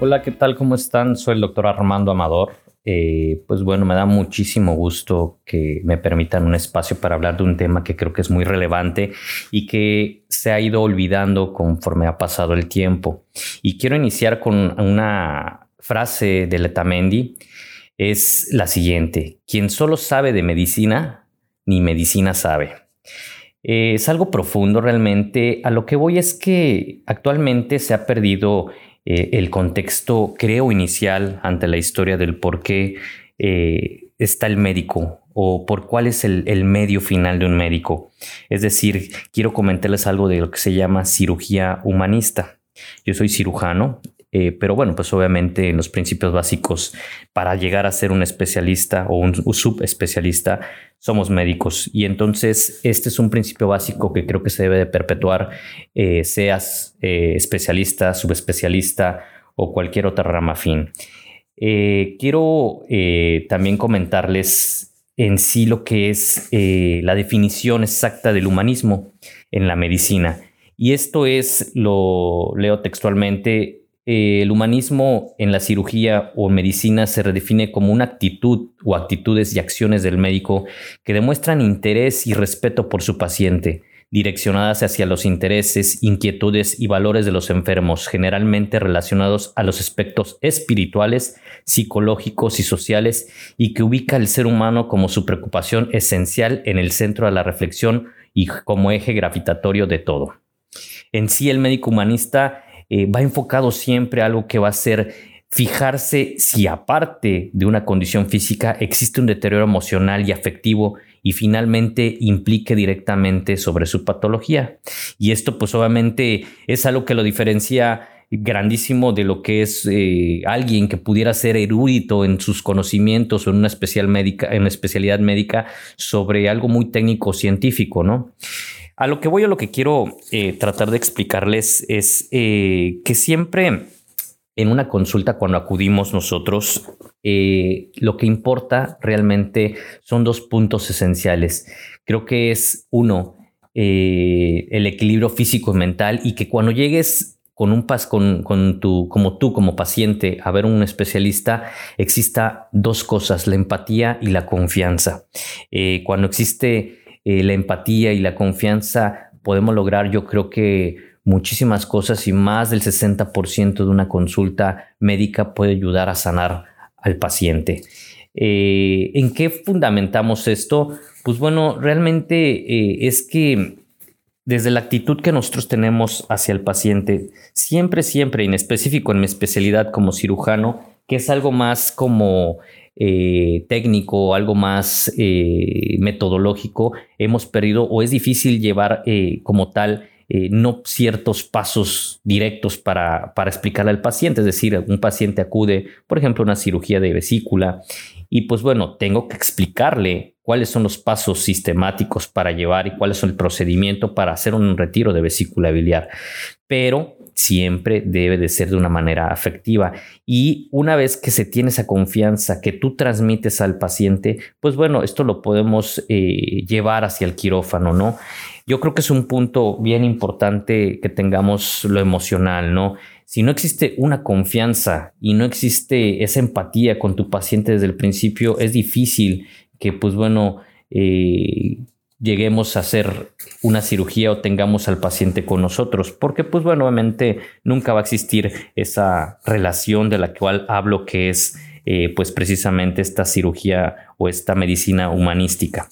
Hola, ¿qué tal? ¿Cómo están? Soy el doctor Armando Amador. Eh, pues bueno, me da muchísimo gusto que me permitan un espacio para hablar de un tema que creo que es muy relevante y que se ha ido olvidando conforme ha pasado el tiempo. Y quiero iniciar con una frase de Letamendi. Es la siguiente, quien solo sabe de medicina, ni medicina sabe. Eh, es algo profundo realmente. A lo que voy es que actualmente se ha perdido eh, el contexto, creo, inicial ante la historia del por qué eh, está el médico o por cuál es el, el, medio final de un médico. Es decir, quiero comentarles algo de lo que se llama cirugía humanista. Yo soy cirujano, eh, pero bueno, pues obviamente los principios básicos para llegar a ser un especialista o un, subespecialista somos médicos. Y entonces este es un principio básico que creo que se debe de perpetuar, eh, seas eh, especialista, subespecialista o cualquier otra rama fin. quiero también comentarles en sí lo que es la definición exacta del humanismo en la medicina. Y esto es, lo leo textualmente, eh, el humanismo en la cirugía o medicina se redefine como una actitud o actitudes y acciones del médico que demuestran interés y respeto por su paciente, direccionadas hacia los intereses, inquietudes y valores de los enfermos, generalmente relacionados a los aspectos espirituales, psicológicos y sociales, y que ubica al ser humano como su preocupación esencial en el centro de la reflexión y como eje gravitatorio de todo. En sí, el médico humanista eh, va enfocado siempre a algo que va a ser fijarse si aparte de una condición física existe un deterioro emocional y afectivo y finalmente implique directamente sobre su patología. Y esto pues obviamente es algo que lo diferencia grandísimo de lo que es eh, alguien que pudiera ser erudito en sus conocimientos o en una, especial médica, en una especialidad médica sobre algo muy técnico científico, ¿no? A lo que voy a lo que quiero eh, tratar de explicarles es eh, que siempre en una consulta cuando acudimos nosotros, eh, lo que importa realmente son dos puntos esenciales. Creo que es uno, el equilibrio físico y mental y que cuando llegues con un pas con, con, tu, como tú como paciente a ver un especialista exista dos cosas la empatía y la confianza cuando existe eh, la empatía y la confianza, podemos lograr yo creo que muchísimas cosas y más del 60% de una consulta médica puede ayudar a sanar al paciente. Eh, ¿En qué fundamentamos esto? Pues bueno, realmente eh, es que desde la actitud que nosotros tenemos hacia el paciente, siempre, siempre, en específico en mi especialidad como cirujano, que es algo más como eh, técnico, algo más eh, metodológico, hemos perdido o es difícil llevar eh, como tal no ciertos pasos directos para, para explicarle al paciente. Es decir, un paciente acude, por ejemplo, a una cirugía de vesícula y pues bueno, tengo que explicarle cuáles son los pasos sistemáticos para llevar y cuál es el procedimiento para hacer un retiro de vesícula biliar. Pero siempre debe de ser de una manera afectiva. Y una vez que se tiene esa confianza que tú transmites al paciente, pues bueno, esto lo podemos eh, llevar hacia el quirófano, ¿no? Yo creo que es un punto bien importante que tengamos lo emocional, ¿no? Si no existe una confianza y no existe esa empatía con tu paciente desde el principio, es difícil que, pues bueno, eh, lleguemos a hacer una cirugía o tengamos al paciente con nosotros, porque pues bueno, obviamente nunca va a existir esa relación de la cual hablo que es eh, pues precisamente esta cirugía o esta medicina humanística.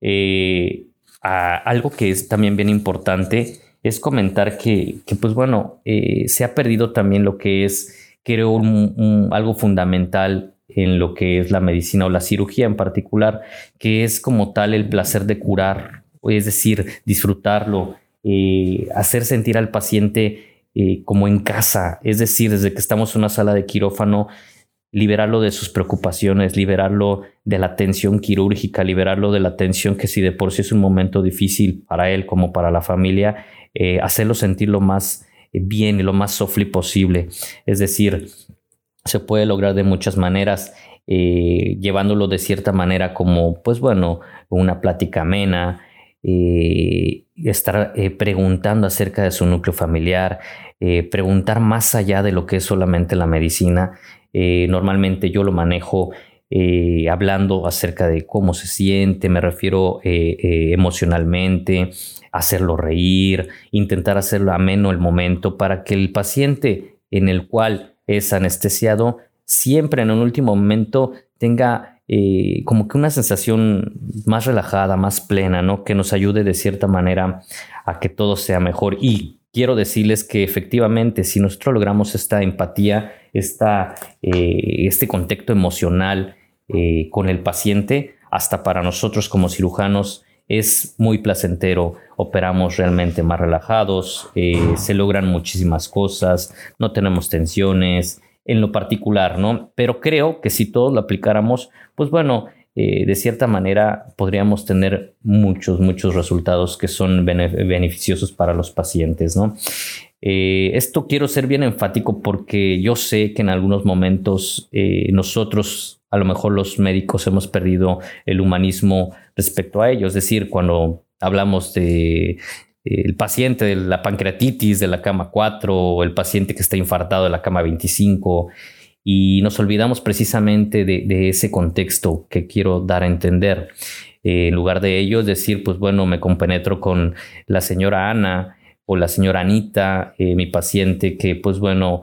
Eh, algo que es también bien importante es comentar que, pues bueno, eh, se ha perdido también lo que es, creo, algo fundamental en lo que es la medicina o la cirugía en particular, que es como tal el placer de curar, es decir, disfrutarlo, eh, hacer sentir al paciente eh, como en casa, es decir, desde que estamos en una sala de quirófano, liberarlo de sus preocupaciones, liberarlo de la tensión quirúrgica, liberarlo de la tensión que si de por sí es un momento difícil para él como para la familia, eh, hacerlo sentir lo más bien y lo más softly posible. Es decir, se puede lograr de muchas maneras, eh, llevándolo de cierta manera como, pues bueno, una plática amena, estar preguntando acerca de su núcleo familiar, preguntar más allá de lo que es solamente la medicina. normalmente yo lo manejo hablando acerca de cómo se siente, me refiero emocionalmente, hacerlo reír, intentar hacerlo ameno el momento para que el paciente en el cual es anestesiado siempre en un último momento tenga eh, como que una sensación más relajada, más plena, ¿no? Que nos ayude de cierta manera a que todo sea mejor. Y quiero decirles que efectivamente, si nosotros logramos esta empatía, esta, eh, este contacto emocional eh, con el paciente, hasta para nosotros como cirujanos es muy placentero, operamos realmente más relajados, eh, se logran muchísimas cosas, no tenemos tensiones en lo particular, ¿no? Pero creo que si todos lo aplicáramos, pues bueno, eh, de cierta manera podríamos tener muchos, muchos resultados que son beneficiosos para los pacientes, ¿no? Eh, esto quiero ser bien enfático porque yo sé que en algunos momentos nosotros a lo mejor los médicos hemos perdido el humanismo respecto a ello. Es decir, cuando hablamos de eh, el paciente de la pancreatitis de la cama 4 o el paciente que está infartado de la cama 25 y nos olvidamos precisamente de, ese contexto que quiero dar a entender. Eh, en lugar de ello, decir, pues bueno, me compenetro con la señora Ana o la señora Anita, eh, mi paciente que pues bueno,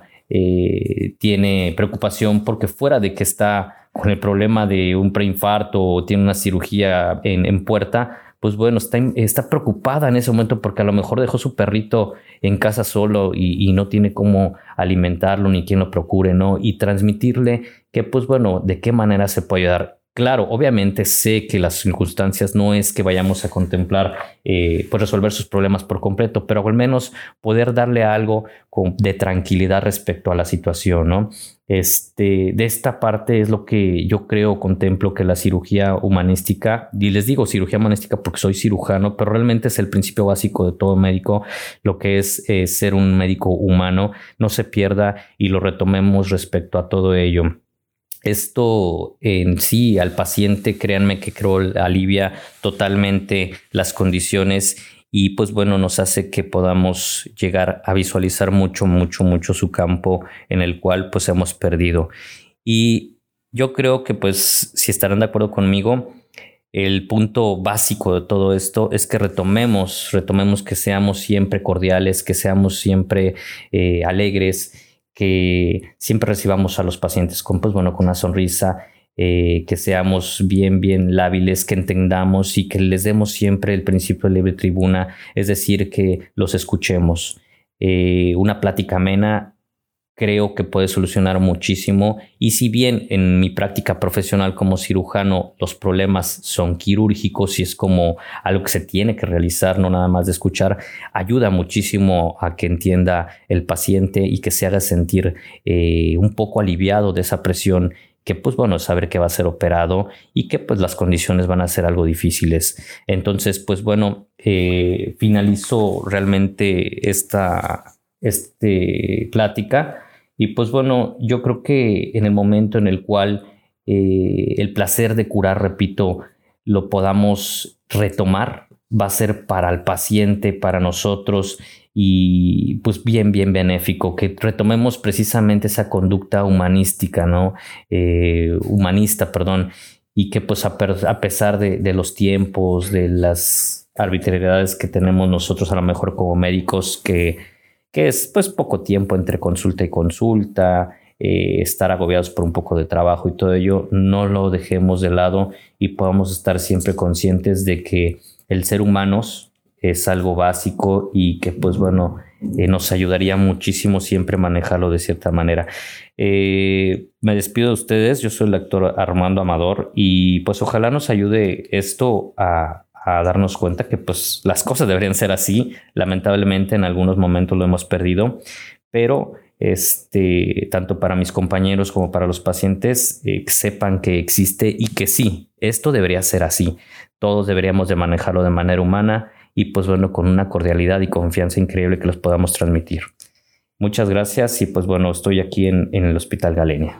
tiene preocupación porque fuera de que está con el problema de un preinfarto o tiene una cirugía en, puerta, pues bueno, está, está, preocupada en ese momento porque a lo mejor dejó su perrito en casa solo y, y, no tiene cómo alimentarlo ni quien lo procure, ¿no? Y transmitirle que, pues bueno, de qué manera se puede ayudar. Claro, obviamente sé que las circunstancias no es que vayamos a contemplar, eh, pues resolver sus problemas por completo, pero al menos poder darle algo de tranquilidad respecto a la situación, ¿no? Este, de esta parte es lo que yo creo, contemplo que la cirugía humanística, y les digo cirugía humanística porque soy cirujano, pero realmente es el principio básico de todo médico, lo que es eh, ser un médico humano, no se pierda y lo retomemos respecto a todo ello. Esto en sí al paciente, créanme que creo alivia totalmente las condiciones y pues bueno, nos hace que podamos llegar a visualizar mucho, mucho, mucho su campo en el cual pues hemos perdido. Y yo creo que pues si estarán de acuerdo conmigo, el punto básico de todo esto es que retomemos, retomemos que seamos siempre cordiales, que seamos siempre eh, alegres que siempre recibamos a los pacientes con, pues bueno, con una sonrisa, eh, que seamos bien, bien lábiles, que entendamos y que les demos siempre el principio de libre tribuna, es decir, que los escuchemos. Eh, una plática amena creo que puede solucionar muchísimo y si bien en mi práctica profesional como cirujano los problemas son quirúrgicos y es como algo que se tiene que realizar, no nada más de escuchar, ayuda muchísimo a que entienda el paciente y que se haga sentir eh, un poco aliviado de esa presión que pues bueno, saber que va a ser operado y que pues las condiciones van a ser algo difíciles. Entonces pues bueno, eh, finalizo realmente esta este, plática. Y pues bueno, yo creo que en el momento en el cual eh, el placer de curar, repito, lo podamos retomar, va a ser para el paciente, para nosotros y pues bien, bien benéfico, que retomemos precisamente esa conducta humanística, ¿no? Eh, humanista, perdón, y que pues a, pesar de, de, los tiempos, de las arbitrariedades que tenemos nosotros a lo mejor como médicos, que que es pues poco tiempo entre consulta y consulta, eh, estar agobiados por un poco de trabajo y todo ello, no lo dejemos de lado y podamos estar siempre conscientes de que el ser humanos es algo básico y que pues bueno, eh, nos ayudaría muchísimo siempre manejarlo de cierta manera. Eh, me despido de ustedes, yo soy el actor Armando Amador y pues ojalá nos ayude esto a, a darnos cuenta que pues las cosas deberían ser así. Lamentablemente en algunos momentos lo hemos perdido, pero este, tanto para mis compañeros como para los pacientes, eh, sepan que existe y que sí, esto debería ser así. Todos deberíamos de manejarlo de manera humana y pues bueno, con una cordialidad y confianza increíble que los podamos transmitir. Muchas gracias y pues bueno, estoy aquí en, en el Hospital Galenia.